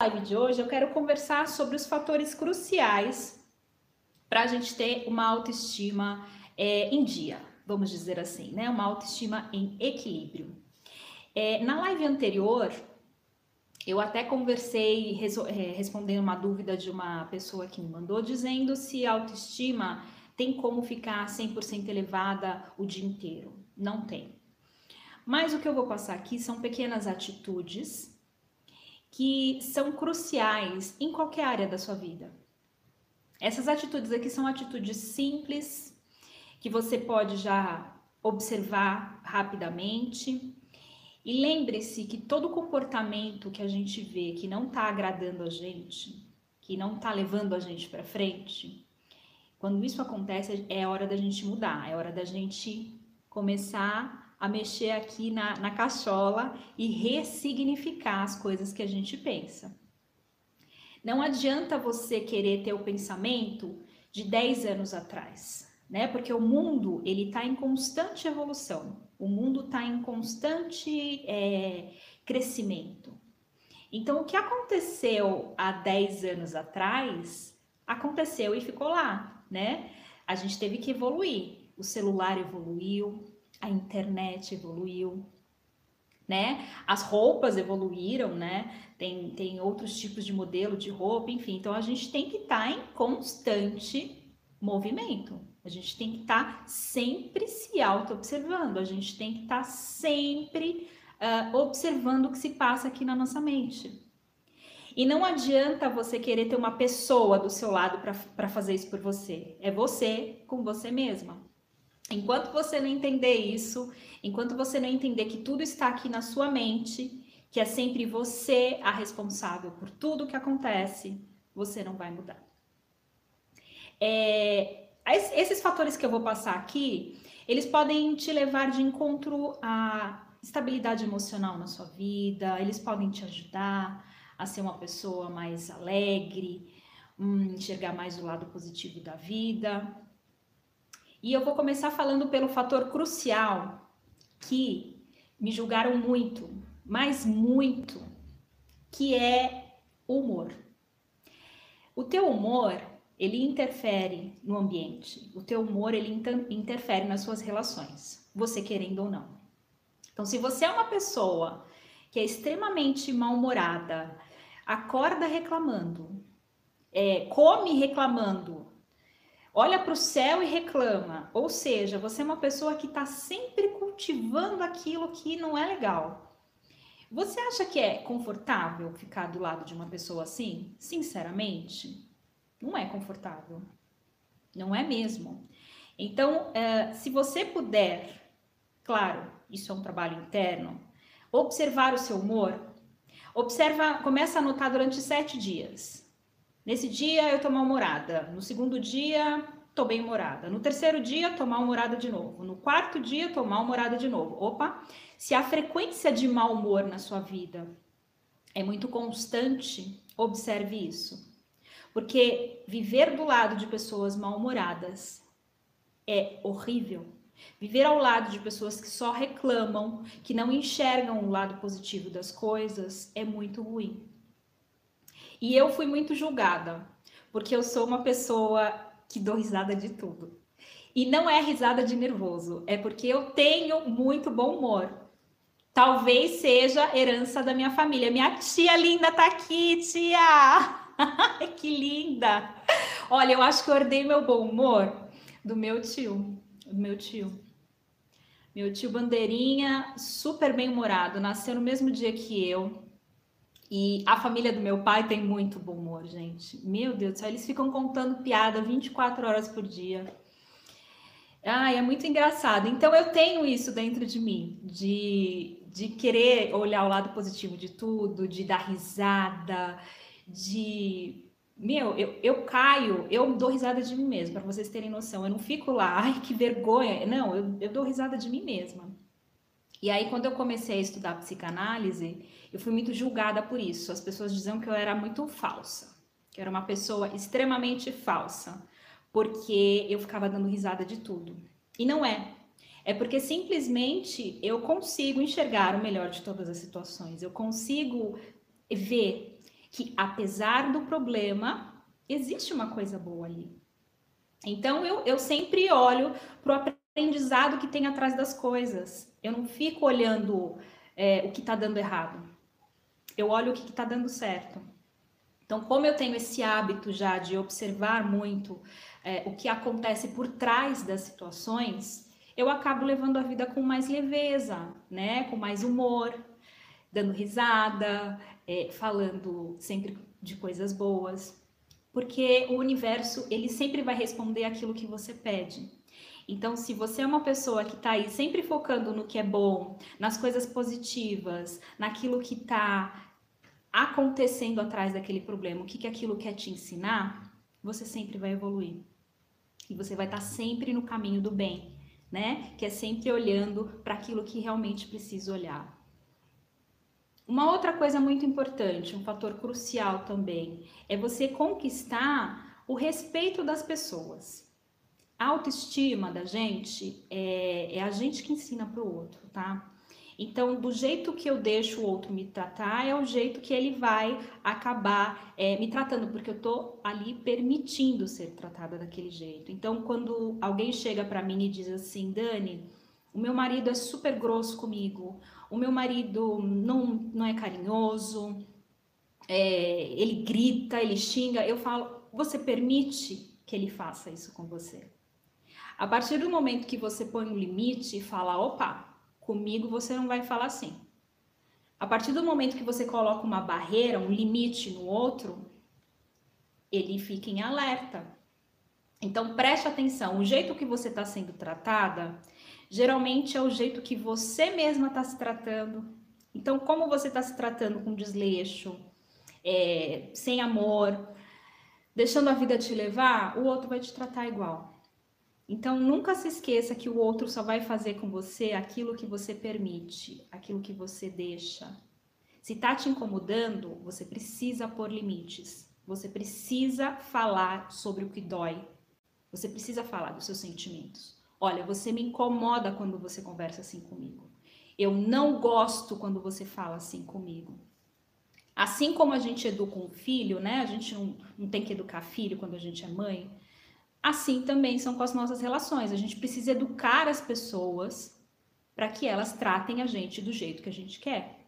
live de hoje eu quero conversar sobre os fatores cruciais para a gente ter uma autoestima é, em dia, vamos dizer assim, né? Uma autoestima em equilíbrio. É, na live anterior, eu até conversei é, respondendo uma dúvida de uma pessoa que me mandou, dizendo se a autoestima tem como ficar 100% elevada o dia inteiro. Não tem. Mas o que eu vou passar aqui são pequenas atitudes que são cruciais em qualquer área da sua vida. Essas atitudes aqui são atitudes simples que você pode já observar rapidamente. E lembre-se que todo comportamento que a gente vê que não está agradando a gente, que não está levando a gente para frente, quando isso acontece é hora da gente mudar, é hora da gente começar a mexer aqui na, na cachola e ressignificar as coisas que a gente pensa. Não adianta você querer ter o pensamento de 10 anos atrás, né? Porque o mundo ele está em constante evolução, o mundo está em constante é, crescimento. Então, o que aconteceu há 10 anos atrás aconteceu e ficou lá, né? A gente teve que evoluir. O celular evoluiu, a internet evoluiu, né? As roupas evoluíram, né? Tem, tem outros tipos de modelo de roupa, enfim. Então a gente tem que estar tá em constante movimento. A gente tem que estar tá sempre se auto-observando, a gente tem que estar tá sempre uh, observando o que se passa aqui na nossa mente. E não adianta você querer ter uma pessoa do seu lado para fazer isso por você. É você com você mesma. Enquanto você não entender isso, enquanto você não entender que tudo está aqui na sua mente, que é sempre você a responsável por tudo que acontece, você não vai mudar. É, esses fatores que eu vou passar aqui, eles podem te levar de encontro à estabilidade emocional na sua vida, eles podem te ajudar a ser uma pessoa mais alegre, hum, enxergar mais o lado positivo da vida, e eu vou começar falando pelo fator crucial que me julgaram muito, mas muito, que é o humor. O teu humor, ele interfere no ambiente. O teu humor, ele interfere nas suas relações, você querendo ou não. Então, se você é uma pessoa que é extremamente mal-humorada, acorda reclamando, é, come reclamando, olha para o céu e reclama. Ou seja, você é uma pessoa que está sempre cultivando aquilo que não é legal. Você acha que é confortável ficar do lado de uma pessoa assim? Sinceramente, não é confortável. Não é mesmo. Então, é, se você puder, claro, isso é um trabalho interno, observar o seu humor, observa, começa a anotar durante sete dias. Nesse dia eu tô mal-humorada. No segundo dia, tô bem-humorada. No terceiro dia, tô mal-humorada de novo. No quarto dia, tô mal-humorada de novo. Opa! Se a frequência de mau humor na sua vida é muito constante, observe isso. Porque viver do lado de pessoas mal-humoradas é horrível. Viver ao lado de pessoas que só reclamam, que não enxergam o lado positivo das coisas, é muito ruim. E eu fui muito julgada, porque eu sou uma pessoa que dou risada de tudo. E não é risada de nervoso, é porque eu tenho muito bom humor. Talvez seja herança da minha família. Minha tia linda tá aqui, tia! que linda! Olha, eu acho que eu herdei meu bom humor do meu tio, do meu tio. Meu tio Bandeirinha, super bem-humorado, nasceu no mesmo dia que eu, e a família do meu pai tem muito bom humor, gente. Meu Deus do céu, eles ficam contando piada 24 horas por dia. Ai, é muito engraçado. Então eu tenho isso dentro de mim, de, de querer olhar o lado positivo de tudo, de dar risada, de. Meu, eu, eu caio, eu dou risada de mim mesma, para vocês terem noção. Eu não fico lá, ai, que vergonha. Não, eu, eu dou risada de mim mesma. E aí, quando eu comecei a estudar psicanálise, eu fui muito julgada por isso. As pessoas diziam que eu era muito falsa, que eu era uma pessoa extremamente falsa, porque eu ficava dando risada de tudo. E não é. É porque simplesmente eu consigo enxergar o melhor de todas as situações. Eu consigo ver que apesar do problema, existe uma coisa boa ali. Então eu, eu sempre olho para o aprendizado que tem atrás das coisas. Eu não fico olhando é, o que está dando errado. Eu olho o que está dando certo. Então, como eu tenho esse hábito já de observar muito é, o que acontece por trás das situações, eu acabo levando a vida com mais leveza, né? Com mais humor, dando risada, é, falando sempre de coisas boas, porque o universo ele sempre vai responder aquilo que você pede. Então, se você é uma pessoa que está aí sempre focando no que é bom, nas coisas positivas, naquilo que está acontecendo atrás daquele problema, o que, que aquilo quer te ensinar, você sempre vai evoluir. E você vai estar tá sempre no caminho do bem, né? Que é sempre olhando para aquilo que realmente precisa olhar. Uma outra coisa muito importante, um fator crucial também, é você conquistar o respeito das pessoas. A autoestima da gente é, é a gente que ensina para o outro, tá? Então, do jeito que eu deixo o outro me tratar, é o jeito que ele vai acabar é, me tratando, porque eu tô ali permitindo ser tratada daquele jeito. Então, quando alguém chega para mim e diz assim, Dani, o meu marido é super grosso comigo, o meu marido não, não é carinhoso, é, ele grita, ele xinga, eu falo, você permite que ele faça isso com você? A partir do momento que você põe um limite e fala, opa, comigo você não vai falar assim. A partir do momento que você coloca uma barreira, um limite no outro, ele fica em alerta. Então preste atenção, o jeito que você está sendo tratada geralmente é o jeito que você mesma está se tratando. Então, como você está se tratando com desleixo, é, sem amor, deixando a vida te levar, o outro vai te tratar igual. Então, nunca se esqueça que o outro só vai fazer com você aquilo que você permite, aquilo que você deixa. Se tá te incomodando, você precisa pôr limites. Você precisa falar sobre o que dói. Você precisa falar dos seus sentimentos. Olha, você me incomoda quando você conversa assim comigo. Eu não gosto quando você fala assim comigo. Assim como a gente educa um filho, né? A gente não, não tem que educar filho quando a gente é mãe. Assim também são com as nossas relações. A gente precisa educar as pessoas para que elas tratem a gente do jeito que a gente quer.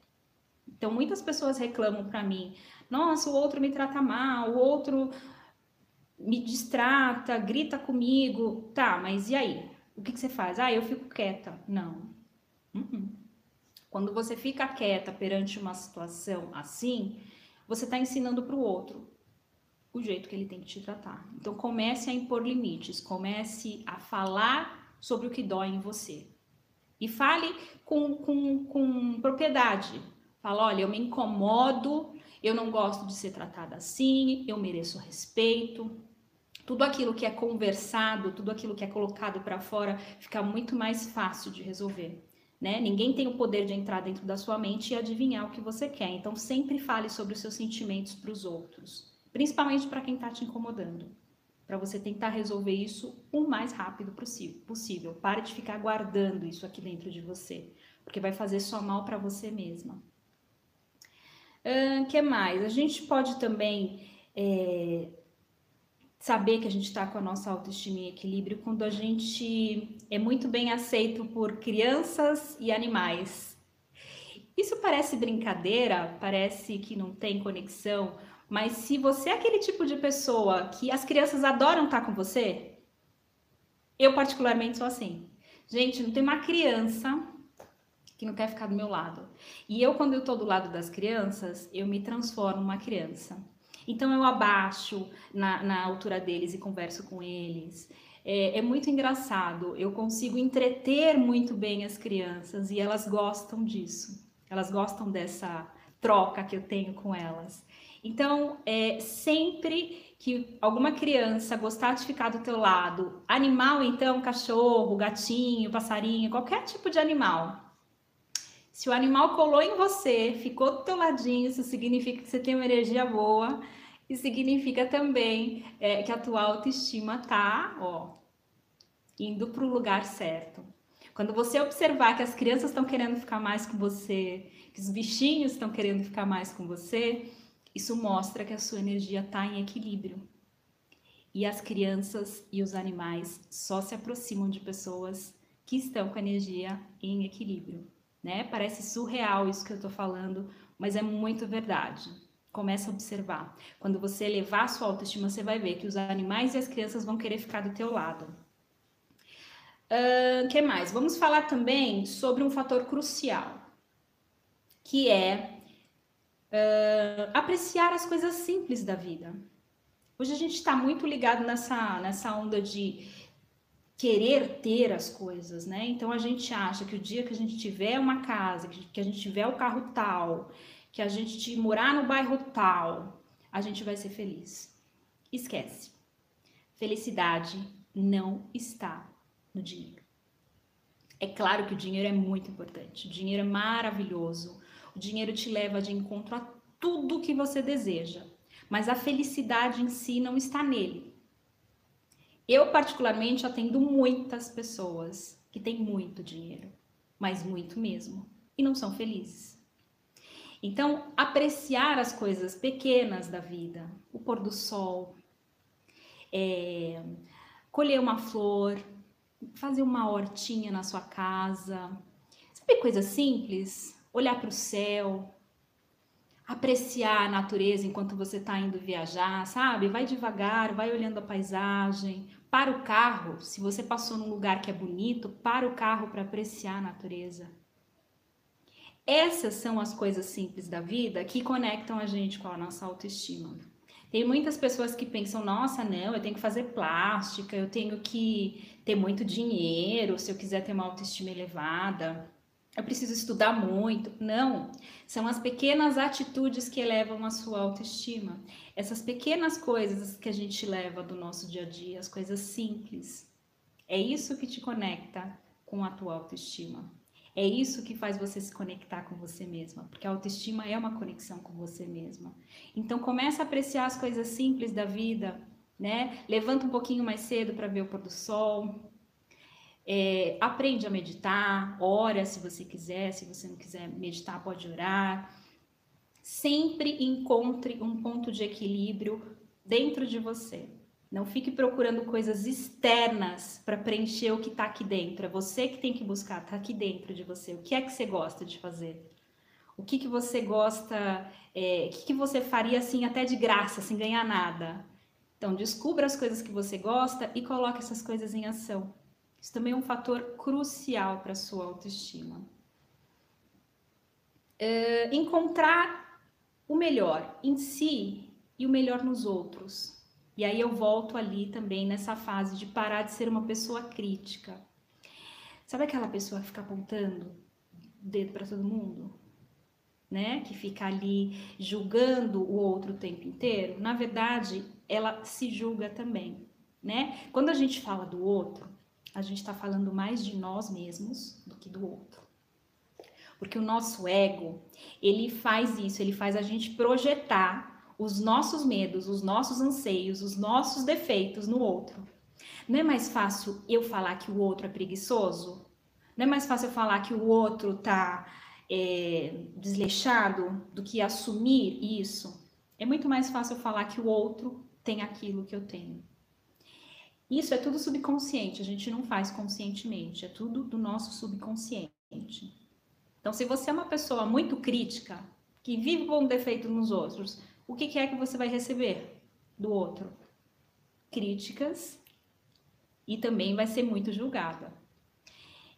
Então, muitas pessoas reclamam para mim: nossa, o outro me trata mal, o outro me distrata, grita comigo. Tá, mas e aí? O que, que você faz? Ah, eu fico quieta. Não. Uh-uh. Quando você fica quieta perante uma situação assim, você está ensinando para o outro o jeito que ele tem que te tratar. Então comece a impor limites, comece a falar sobre o que dói em você. E fale com, com, com propriedade. Fala, olha, eu me incomodo, eu não gosto de ser tratada assim, eu mereço respeito tudo aquilo que é conversado, tudo aquilo que é colocado para fora, fica muito mais fácil de resolver. Né? Ninguém tem o poder de entrar dentro da sua mente e adivinhar o que você quer. Então, sempre fale sobre os seus sentimentos para os outros, principalmente para quem está te incomodando, para você tentar resolver isso o mais rápido possível. Pare de ficar guardando isso aqui dentro de você, porque vai fazer só mal para você mesma. O uh, que mais? A gente pode também é, saber que a gente está com a nossa autoestima em equilíbrio quando a gente é muito bem aceito por crianças e animais. Isso parece brincadeira, parece que não tem conexão, mas se você é aquele tipo de pessoa que as crianças adoram estar com você, eu particularmente sou assim. Gente, não tem uma criança que não quer ficar do meu lado. E eu, quando eu tô do lado das crianças, eu me transformo uma criança. Então eu abaixo na, na altura deles e converso com eles. É, é, muito engraçado. Eu consigo entreter muito bem as crianças e elas gostam disso. Elas gostam dessa troca que eu tenho com elas. Então, é, sempre que alguma criança gostar de ficar do teu lado, animal então, cachorro, gatinho, passarinho, qualquer tipo de animal. Se o animal colou em você, ficou do teu ladinho, isso significa que você tem uma energia boa, e significa também é, que a tua autoestima tá, ó, indo para o lugar certo. Quando você observar que as crianças estão querendo ficar mais com você, que os bichinhos estão querendo ficar mais com você, Isso mostra que a sua energia está em equilíbrio. E as crianças e os animais só se aproximam de pessoas que estão com a energia em equilíbrio, né? Parece surreal isso que eu estou falando, mas é muito verdade. Começa a observar. Quando você elevar a sua autoestima, você vai ver que os animais e as crianças vão querer ficar do teu lado. O uh, que mais? Vamos falar também sobre um fator crucial, que é uh, apreciar as coisas simples da vida. Hoje a gente está muito ligado nessa, nessa onda de querer ter as coisas, né? Então a gente acha que o dia que a gente tiver uma casa, que a gente tiver o carro tal, que a gente morar no bairro tal, a gente vai ser feliz. Esquece. Felicidade não está no dinheiro. É claro que o dinheiro é muito importante, o dinheiro é maravilhoso, o dinheiro te leva de encontro a tudo que você deseja, mas a felicidade em si não está nele. Eu, particularmente, atendo muitas pessoas que têm muito dinheiro, mas muito mesmo, e não são felizes. Então, apreciar as coisas pequenas da vida, o pôr do sol, é, colher uma flor, fazer uma hortinha na sua casa, sabe coisa simples? Olhar para o céu, apreciar a natureza enquanto você está indo viajar, sabe? Vai devagar, vai olhando a paisagem, para o carro, se você passou num lugar que é bonito, para o carro para apreciar a natureza. Essas são as coisas simples da vida que conectam a gente com a nossa autoestima. Tem muitas pessoas que pensam: nossa, não, eu tenho que fazer plástica, eu tenho que ter muito dinheiro se eu quiser ter uma autoestima elevada eu preciso estudar muito. Não, são as pequenas atitudes que elevam a sua autoestima. Essas pequenas coisas que a gente leva do nosso dia a dia, as coisas simples. É isso que te conecta com a tua autoestima. É isso que faz você se conectar com você mesma, porque a autoestima é uma conexão com você mesma. Então começa a apreciar as coisas simples da vida, né? Levanta um pouquinho mais cedo para ver o pôr do sol, é, aprende a meditar, ora se você quiser, se você não quiser meditar, pode orar. Sempre encontre um ponto de equilíbrio dentro de você. Não fique procurando coisas externas para preencher o que está aqui dentro. É você que tem que buscar, está aqui dentro de você. O que é que você gosta de fazer? O que, que você gosta, é, o que, que você faria assim até de graça, sem ganhar nada? Então, descubra as coisas que você gosta e coloque essas coisas em ação. Isso também é um fator crucial para a sua autoestima. É, encontrar o melhor em si e o melhor nos outros. E aí eu volto ali também nessa fase de parar de ser uma pessoa crítica. Sabe aquela pessoa que fica apontando o dedo para todo mundo? Né? Que fica ali julgando o outro o tempo inteiro. Na verdade, ela se julga também, né? Quando a gente fala do outro, a gente está falando mais de nós mesmos do que do outro. Porque o nosso ego, ele faz isso, ele faz a gente projetar os nossos medos, os nossos anseios, os nossos defeitos no outro. Não é mais fácil eu falar que o outro é preguiçoso? Não é mais fácil eu falar que o outro tá é, desleixado do que assumir isso? É muito mais fácil eu falar que o outro tem aquilo que eu tenho. Isso é tudo subconsciente, a gente não faz conscientemente, é tudo do nosso subconsciente. Então, se você é uma pessoa muito crítica, que vive com um defeito nos outros, o que, é que você vai receber do outro? Críticas e também vai ser muito julgada.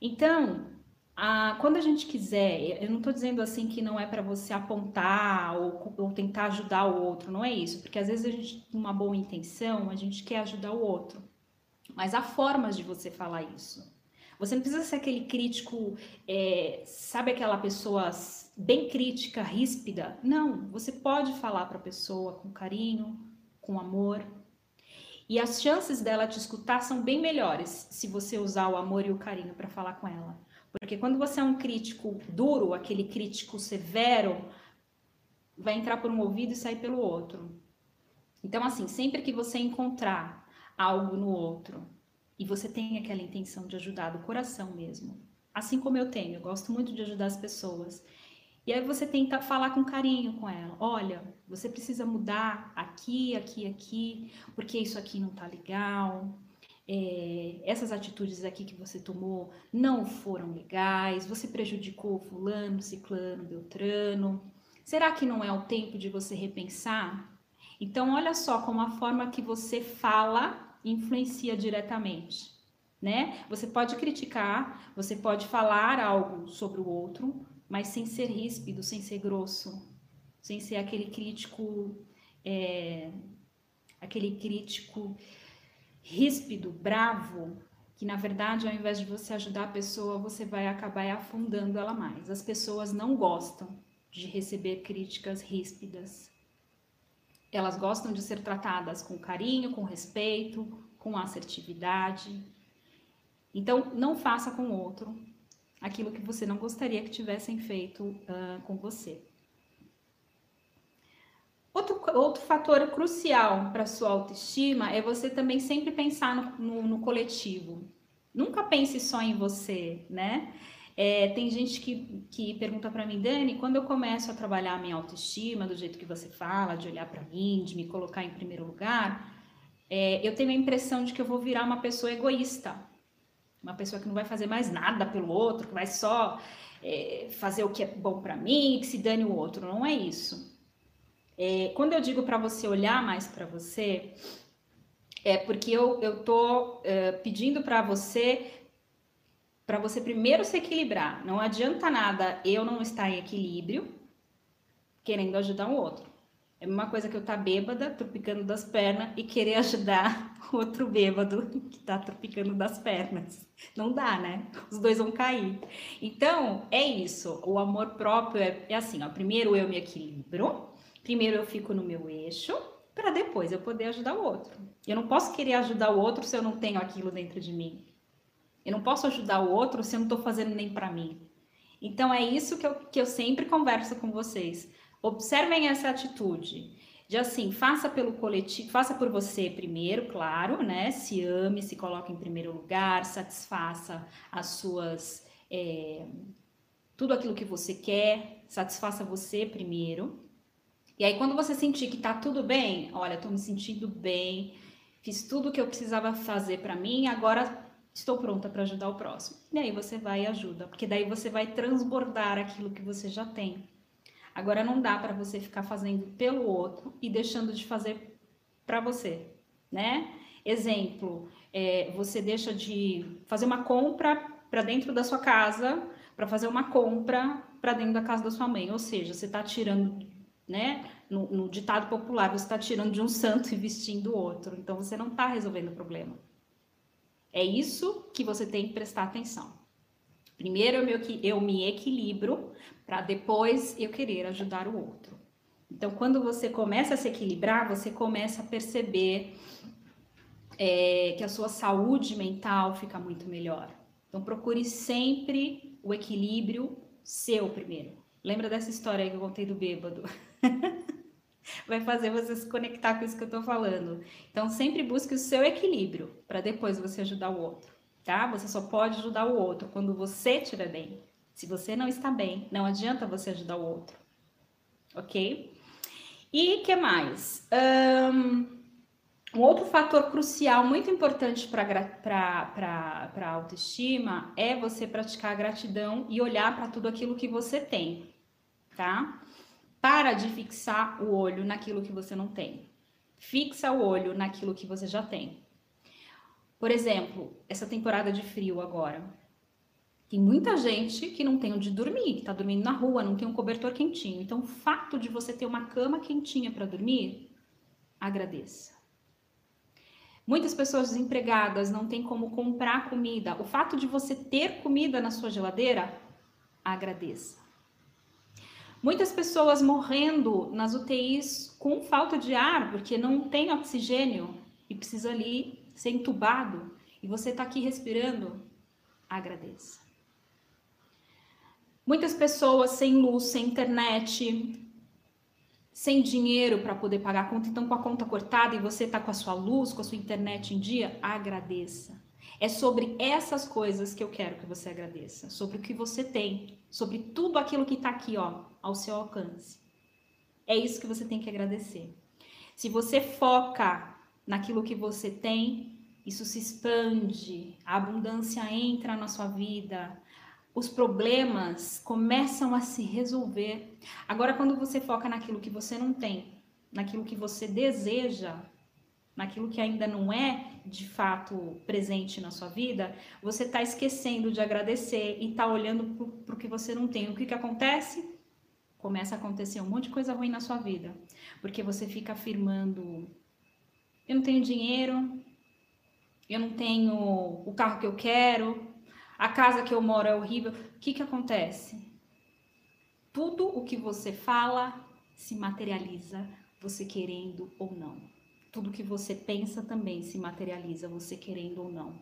Então, a, quando a gente quiser, eu não estou dizendo assim que não é para você apontar ou, ou, tentar ajudar o outro, não é isso, porque às vezes a gente, com uma boa intenção, a gente quer ajudar o outro. Mas há formas de você falar isso. Você não precisa ser aquele crítico, é, sabe aquela pessoa bem crítica, ríspida. Não, você pode falar para a pessoa com carinho, com amor. E as chances dela te escutar são bem melhores se você usar o amor e o carinho para falar com ela. Porque quando você é um crítico duro, aquele crítico severo, vai entrar por um ouvido e sair pelo outro. Então, assim, sempre que você encontrar algo no outro e você tem aquela intenção de ajudar do coração mesmo, assim como eu tenho, eu gosto muito de ajudar as pessoas. E aí você tenta falar com carinho com ela. Olha, você precisa mudar aqui, aqui, aqui, porque isso aqui não tá legal. É, essas atitudes aqui que você tomou não foram legais, você prejudicou fulano, ciclano, beltrano. Será que não é o tempo de você repensar? Então, olha só como a forma que você fala influencia diretamente, né? Você pode criticar, você pode falar algo sobre o outro, mas sem ser ríspido, sem ser grosso, sem ser aquele crítico, é, aquele crítico ríspido, bravo, que na verdade, ao invés de você ajudar a pessoa, você vai acabar afundando ela mais. As pessoas não gostam de receber críticas ríspidas. Elas gostam de ser tratadas com carinho, com respeito, com assertividade. Então, não faça com o outro aquilo que você não gostaria que tivessem feito uh, com você. Outro, outro fator crucial para sua autoestima é você também sempre pensar no, no, no coletivo. Nunca pense só em você, né? É, tem gente que, que pergunta para mim, Dani, quando eu começo a trabalhar a minha autoestima, do jeito que você fala, de olhar para mim, de me colocar em primeiro lugar, é, eu tenho a impressão de que eu vou virar uma pessoa egoísta, uma pessoa que não vai fazer mais nada pelo outro, que vai só é, fazer o que é bom para mim, que se dane o outro. Não é isso. É, quando eu digo para você olhar mais para você, é porque eu, eu tô é, pedindo para você para você primeiro se equilibrar. Não adianta nada eu não estar em equilíbrio querendo ajudar o outro. É uma coisa que eu tá bêbada, tropicando das pernas e querer ajudar outro bêbado que está tropicando das pernas. Não dá, né? Os dois vão cair. Então, é isso. O amor próprio é, é assim, ó. Primeiro eu me equilibro, primeiro eu fico no meu eixo, para depois eu poder ajudar o outro. Eu não posso querer ajudar o outro se eu não tenho aquilo dentro de mim. Eu não posso ajudar o outro se eu não estou fazendo nem para mim. Então é isso que eu, que eu sempre converso com vocês. Observem essa atitude de assim, faça pelo coletivo, faça por você primeiro, claro, né? Se ame, se coloque em primeiro lugar, satisfaça as suas. É, tudo aquilo que você quer, satisfaça você primeiro. E aí, quando você sentir que tá tudo bem, olha, tô me sentindo bem, fiz tudo o que eu precisava fazer para mim, agora estou pronta para ajudar o próximo. E aí você vai e ajuda, porque daí você vai transbordar aquilo que você já tem. Agora não dá para você ficar fazendo pelo outro e deixando de fazer para você, né? Exemplo, é, você deixa de fazer uma compra para dentro da sua casa para fazer uma compra para dentro da casa da sua mãe, ou seja, você está tirando, né? No, no ditado popular, você está tirando de um santo e vestindo outro. Então você não está resolvendo o problema. É isso que você tem que prestar atenção. Primeiro eu me, equilibro para depois eu querer ajudar o outro. Então, quando você começa a se equilibrar, você começa a perceber é, que a sua saúde mental fica muito melhor. Então, procure sempre o equilíbrio seu primeiro. Lembra dessa história que eu contei do bêbado? vai fazer você se conectar com isso que eu tô falando. Então, sempre busque o seu equilíbrio para depois você ajudar o outro, tá? Você só pode ajudar o outro quando você estiver bem. Se você não está bem, não adianta você ajudar o outro, ok? E que mais? Um, um outro fator crucial, muito importante para a autoestima, é você praticar a gratidão e olhar para tudo aquilo que você tem, tá? Para de fixar o olho naquilo que você não tem. Fixa o olho naquilo que você já tem. Por exemplo, essa temporada de frio agora. Tem muita gente que não tem onde dormir, que tá dormindo na rua, não tem um cobertor quentinho. Então, o fato de você ter uma cama quentinha para dormir, agradeça. Muitas pessoas desempregadas não têm como comprar comida. O fato de você ter comida na sua geladeira, agradeça. Muitas pessoas morrendo nas UTIs com falta de ar, porque não tem oxigênio e precisa ali ser entubado, e você está aqui respirando, agradeça. Muitas pessoas sem luz, sem internet, sem dinheiro para poder pagar a conta, então com a conta cortada e você está com a sua luz, com a sua internet em dia, agradeça. É sobre essas coisas que eu quero que você agradeça, sobre o que você tem, sobre tudo aquilo que está aqui, ó, ao seu alcance. É isso que você tem que agradecer. Se você foca naquilo que você tem, isso se expande, a abundância entra na sua vida, os problemas começam a se resolver. Agora, quando você foca naquilo que você não tem, naquilo que você deseja, naquilo que ainda não é de fato presente na sua vida, você está esquecendo de agradecer e está olhando para o que você não tem. O que, que acontece? Começa a acontecer um monte de coisa ruim na sua vida, porque você fica afirmando: eu não tenho dinheiro, eu não tenho o carro que eu quero, a casa que eu moro é horrível. O que, que acontece? Tudo o que você fala se materializa, você querendo ou não. Tudo que você pensa também se materializa, você querendo ou não.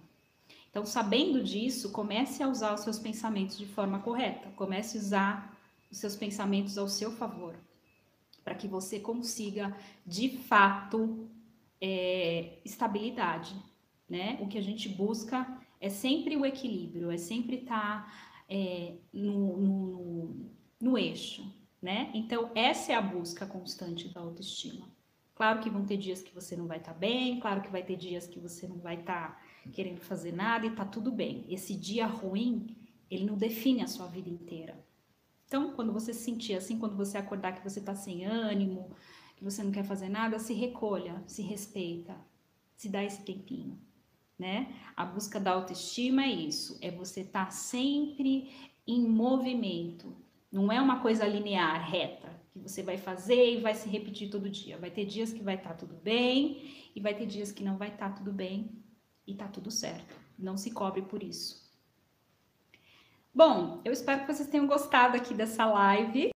Então, sabendo disso, comece a usar os seus pensamentos de forma correta. Comece a usar os seus pensamentos ao seu favor, para que você consiga, de fato, é, estabilidade. Né? O que a gente busca é sempre o equilíbrio, é sempre estar tá, é, no, no, no eixo, né? Então, essa é a busca constante da autoestima. Claro que vão ter dias que você não vai estar tá bem, claro que vai ter dias que você não vai estar tá querendo fazer nada e tá tudo bem. Esse dia ruim, ele não define a sua vida inteira. Então, quando você se sentir assim, quando você acordar que você tá sem ânimo, que você não quer fazer nada, se recolha, se respeita, se dá esse tempinho né? A busca da autoestima é isso, é você estar tá sempre em movimento. Não é uma coisa linear, reta, que você vai fazer e vai se repetir todo dia. Vai ter dias que vai estar tá tudo bem e vai ter dias que não vai estar tá tudo bem e tá tudo certo. Não se cobre por isso. Bom, eu espero que vocês tenham gostado aqui dessa live.